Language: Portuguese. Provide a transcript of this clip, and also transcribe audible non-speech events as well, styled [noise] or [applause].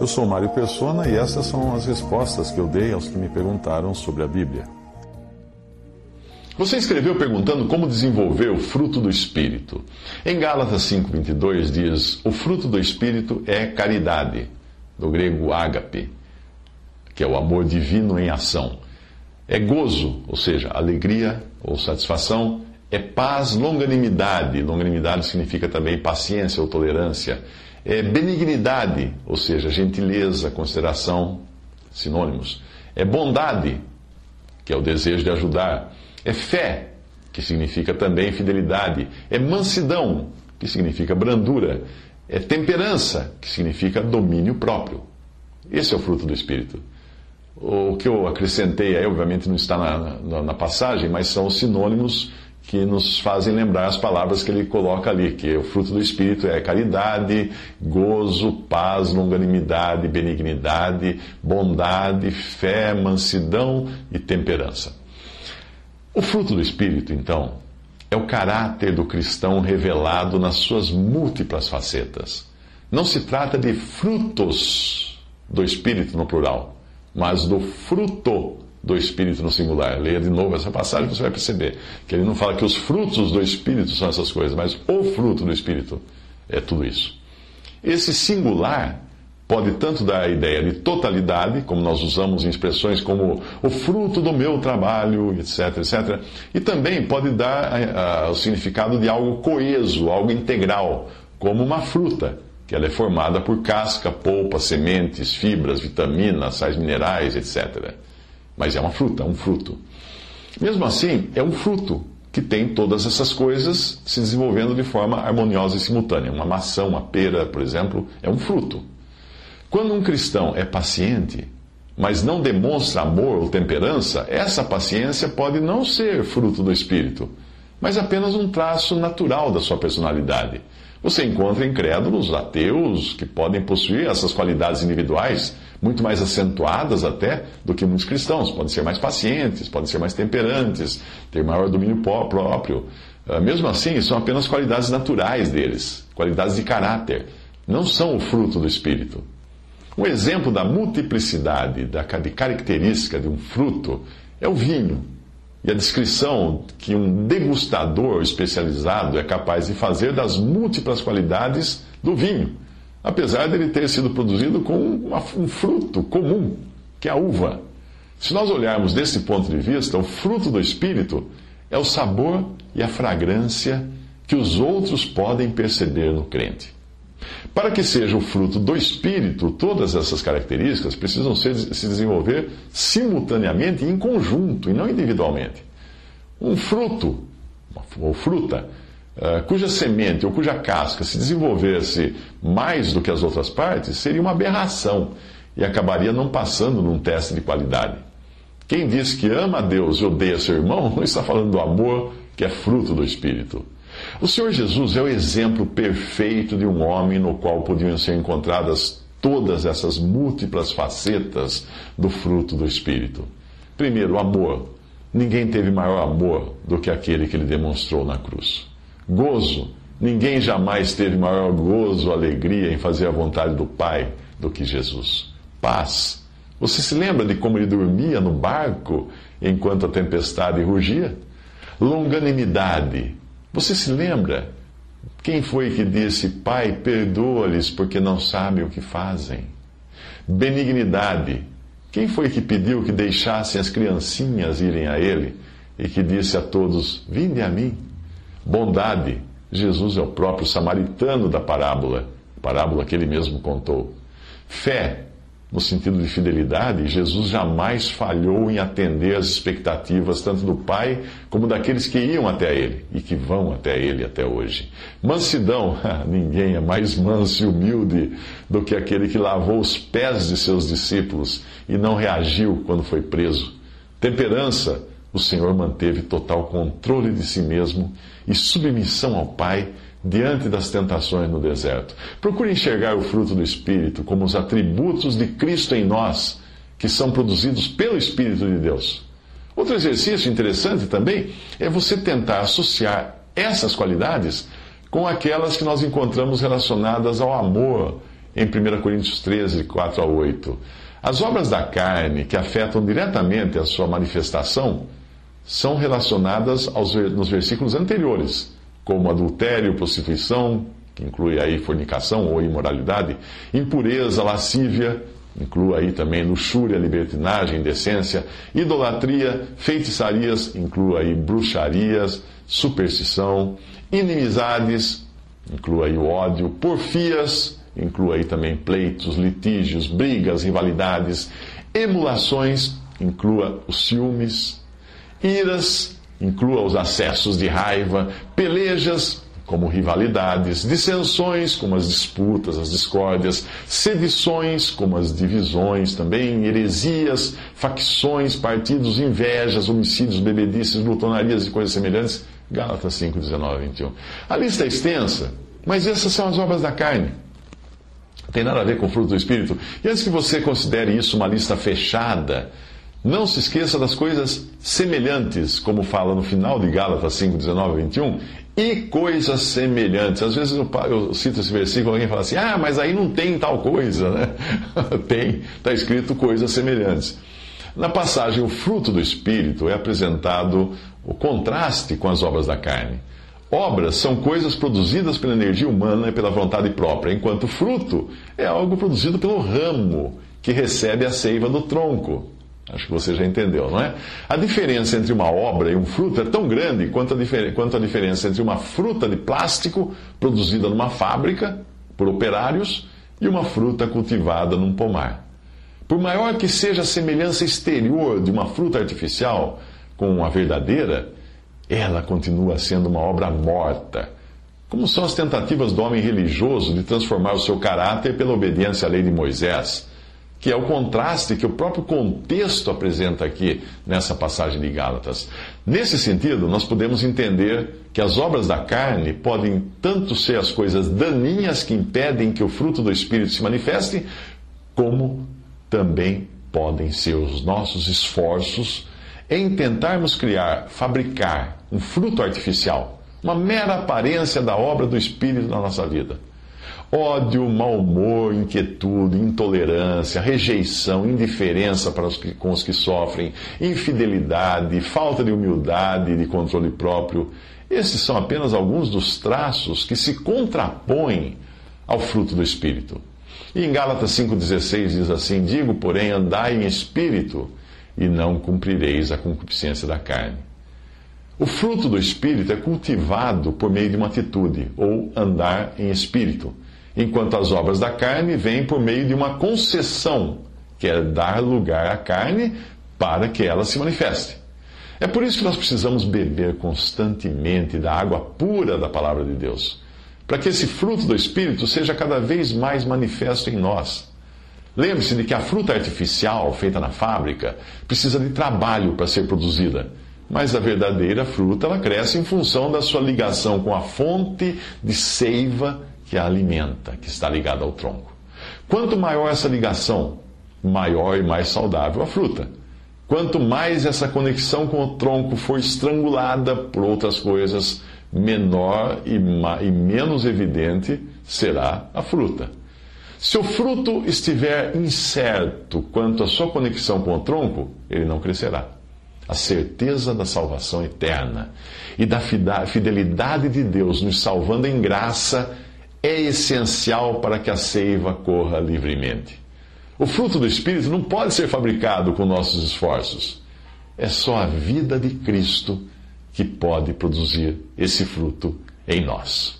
Eu sou Mário Persona e essas são as respostas que eu dei aos que me perguntaram sobre a Bíblia. Você escreveu perguntando como desenvolver o fruto do Espírito. Em Gálatas 5,22 diz: O fruto do Espírito é caridade, do grego ágape, que é o amor divino em ação. É gozo, ou seja, alegria ou satisfação. É paz, longanimidade. Longanimidade significa também paciência ou tolerância. É benignidade, ou seja, gentileza, consideração, sinônimos. É bondade, que é o desejo de ajudar. É fé, que significa também fidelidade. É mansidão, que significa brandura. É temperança, que significa domínio próprio. Esse é o fruto do Espírito. O que eu acrescentei aí, obviamente, não está na, na, na passagem, mas são os sinônimos que nos fazem lembrar as palavras que ele coloca ali, que o fruto do Espírito é caridade, gozo, paz, longanimidade, benignidade, bondade, fé, mansidão e temperança. O fruto do Espírito, então, é o caráter do cristão revelado nas suas múltiplas facetas. Não se trata de frutos do Espírito no plural, mas do fruto do Espírito no singular. Leia de novo essa passagem você vai perceber que ele não fala que os frutos do Espírito são essas coisas, mas o fruto do Espírito é tudo isso. Esse singular pode tanto dar a ideia de totalidade, como nós usamos em expressões como o fruto do meu trabalho, etc, etc, e também pode dar a, o significado de algo coeso, algo integral, como uma fruta, que ela é formada por casca, polpa, sementes, fibras, vitaminas, sais minerais, etc. Mas é uma fruta, um fruto. Mesmo assim, é um fruto que tem todas essas coisas se desenvolvendo de forma harmoniosa e simultânea. Uma maçã, uma pera, por exemplo, é um fruto. Quando um cristão é paciente, mas não demonstra amor ou temperança, essa paciência pode não ser fruto do Espírito, mas apenas um traço natural da sua personalidade. Você encontra incrédulos, ateus, que podem possuir essas qualidades individuais, muito mais acentuadas até do que muitos cristãos. Podem ser mais pacientes, podem ser mais temperantes, ter maior domínio próprio. Ah, mesmo assim, são apenas qualidades naturais deles, qualidades de caráter. Não são o fruto do Espírito. Um exemplo da multiplicidade, da, característica de um fruto, é o vinho. E a descrição que um degustador especializado é capaz de fazer das múltiplas qualidades do vinho, apesar de ele ter sido produzido com uma, um fruto comum, que é a uva. Se nós olharmos desse ponto de vista, o fruto do Espírito é o sabor e a fragrância que os outros podem perceber no crente. Para que seja o fruto do Espírito, todas essas características precisam ser, se desenvolver simultaneamente em conjunto, e não individualmente. Um fruto, ou fruta, cuja semente ou cuja casca se desenvolvesse mais do que as outras partes, seria uma aberração e acabaria não passando num teste de qualidade. Quem diz que ama a Deus e odeia seu irmão, não está falando do amor que é fruto do Espírito. O Senhor Jesus é o exemplo perfeito de um homem no qual podiam ser encontradas todas essas múltiplas facetas do fruto do Espírito. Primeiro, o amor. Ninguém teve maior amor do que aquele que ele demonstrou na cruz. Gozo. Ninguém jamais teve maior gozo, alegria em fazer a vontade do Pai do que Jesus. Paz. Você se lembra de como ele dormia no barco enquanto a tempestade rugia? Longanimidade. Você se lembra? Quem foi que disse, Pai, perdoa-lhes porque não sabem o que fazem? Benignidade. Quem foi que pediu que deixassem as criancinhas irem a Ele e que disse a todos: Vinde a mim? Bondade. Jesus é o próprio samaritano da parábola, parábola que ele mesmo contou. Fé. no sentido de fidelidade, Jesus jamais falhou em atender às expectativas tanto do Pai como daqueles que iam até Ele e que vão até Ele até hoje. Mansidão, [laughs] ninguém é mais manso e humilde do que aquele que lavou os pés de seus discípulos e não reagiu quando foi preso. Temperança, o Senhor manteve total controle de si mesmo e submissão ao Pai diante das tentações no deserto. Procure enxergar o fruto do Espírito como os atributos de Cristo em nós, que são produzidos pelo Espírito de Deus. Outro exercício interessante também é você tentar associar essas qualidades com aquelas que nós encontramos relacionadas ao amor em 1 Coríntios 13, 4 a 8. As obras da carne que afetam diretamente a sua manifestação são relacionadas aos, nos versículos anteriores como adultério, prostituição, que inclui aí fornicação ou imoralidade, impureza, lascívia, inclui aí também luxúria, libertinagem, indecência, idolatria, feitiçarias, inclui aí bruxarias, superstição, inimizades, inclui aí o ódio, porfias, inclui aí também pleitos, litígios, brigas, rivalidades, emulações, inclua os ciúmes, iras, inclua os acessos de raiva, pelejas, como rivalidades, dissensões, como as disputas, as discórdias, sedições, como as divisões também, heresias, facções, partidos, invejas, homicídios, bebedices, glutonarias e coisas semelhantes. Gálatas 5, 19 21. A lista é extensa, mas essas são as obras da carne. Tem nada a ver com o fruto do Espírito. E antes que você considere isso uma lista fechada, não se esqueça das coisas semelhantes, como fala no final de Gálatas 5, 19 e 21, e coisas semelhantes. Às vezes eu, eu cito esse versículo e alguém fala assim: ah, mas aí não tem tal coisa, né? [laughs] tem, está escrito coisas semelhantes. Na passagem, o fruto do Espírito é apresentado o contraste com as obras da carne. Obras são coisas produzidas pela energia humana e pela vontade própria, enquanto fruto é algo produzido pelo ramo que recebe a seiva do tronco. Acho que você já entendeu, não é? A diferença entre uma obra e um fruto é tão grande quanto a, quanto a diferença entre uma fruta de plástico produzida numa fábrica por operários e uma fruta cultivada num pomar. Por maior que seja a semelhança exterior de uma fruta artificial com a verdadeira, ela continua sendo uma obra morta. Como são as tentativas do homem religioso de transformar o seu caráter pela obediência à lei de Moisés que é o contraste que o próprio contexto apresenta aqui nessa passagem de Gálatas. Nesse sentido, nós podemos entender que as obras da carne podem tanto ser as coisas daninhas que impedem que o fruto do Espírito se manifeste, como também podem ser os nossos esforços em tentarmos criar, fabricar um fruto artificial, uma mera aparência da obra do Espírito na nossa vida. Ódio, mau humor, inquietude, intolerância, rejeição, indiferença para os que, com os que sofrem, infidelidade, falta de humildade e de controle próprio. Esses são apenas alguns dos traços que se contrapõem ao fruto do Espírito. E em Gálatas 5,16 diz assim: Digo, porém, andai em espírito e não cumprireis a concupiscência da carne. O fruto do Espírito é cultivado por meio de uma atitude, ou andar em espírito enquanto as obras da carne vêm por meio de uma concessão, que é dar lugar à carne para que ela se manifeste. É por isso que nós precisamos beber constantemente da água pura da palavra de Deus, para que esse fruto do Espírito seja cada vez mais manifesto em nós. Lembre-se de que a fruta artificial feita na fábrica precisa de trabalho para ser produzida, mas a verdadeira fruta ela cresce em função da sua ligação com a fonte de seiva que a alimenta, que está ligada ao tronco. Quanto maior essa ligação, maior e mais saudável a fruta. Quanto mais essa conexão com o tronco for estrangulada por outras coisas, menor e, e menos evidente será a fruta. Se o fruto estiver incerto quanto à sua conexão com o tronco, ele não crescerá. A certeza da salvação eterna e da fidelidade de Deus nos salvando em graça é essencial para que a seiva corra livremente. O fruto do Espírito não pode ser fabricado com nossos esforços. É só a vida de Cristo que pode produzir esse fruto em nós.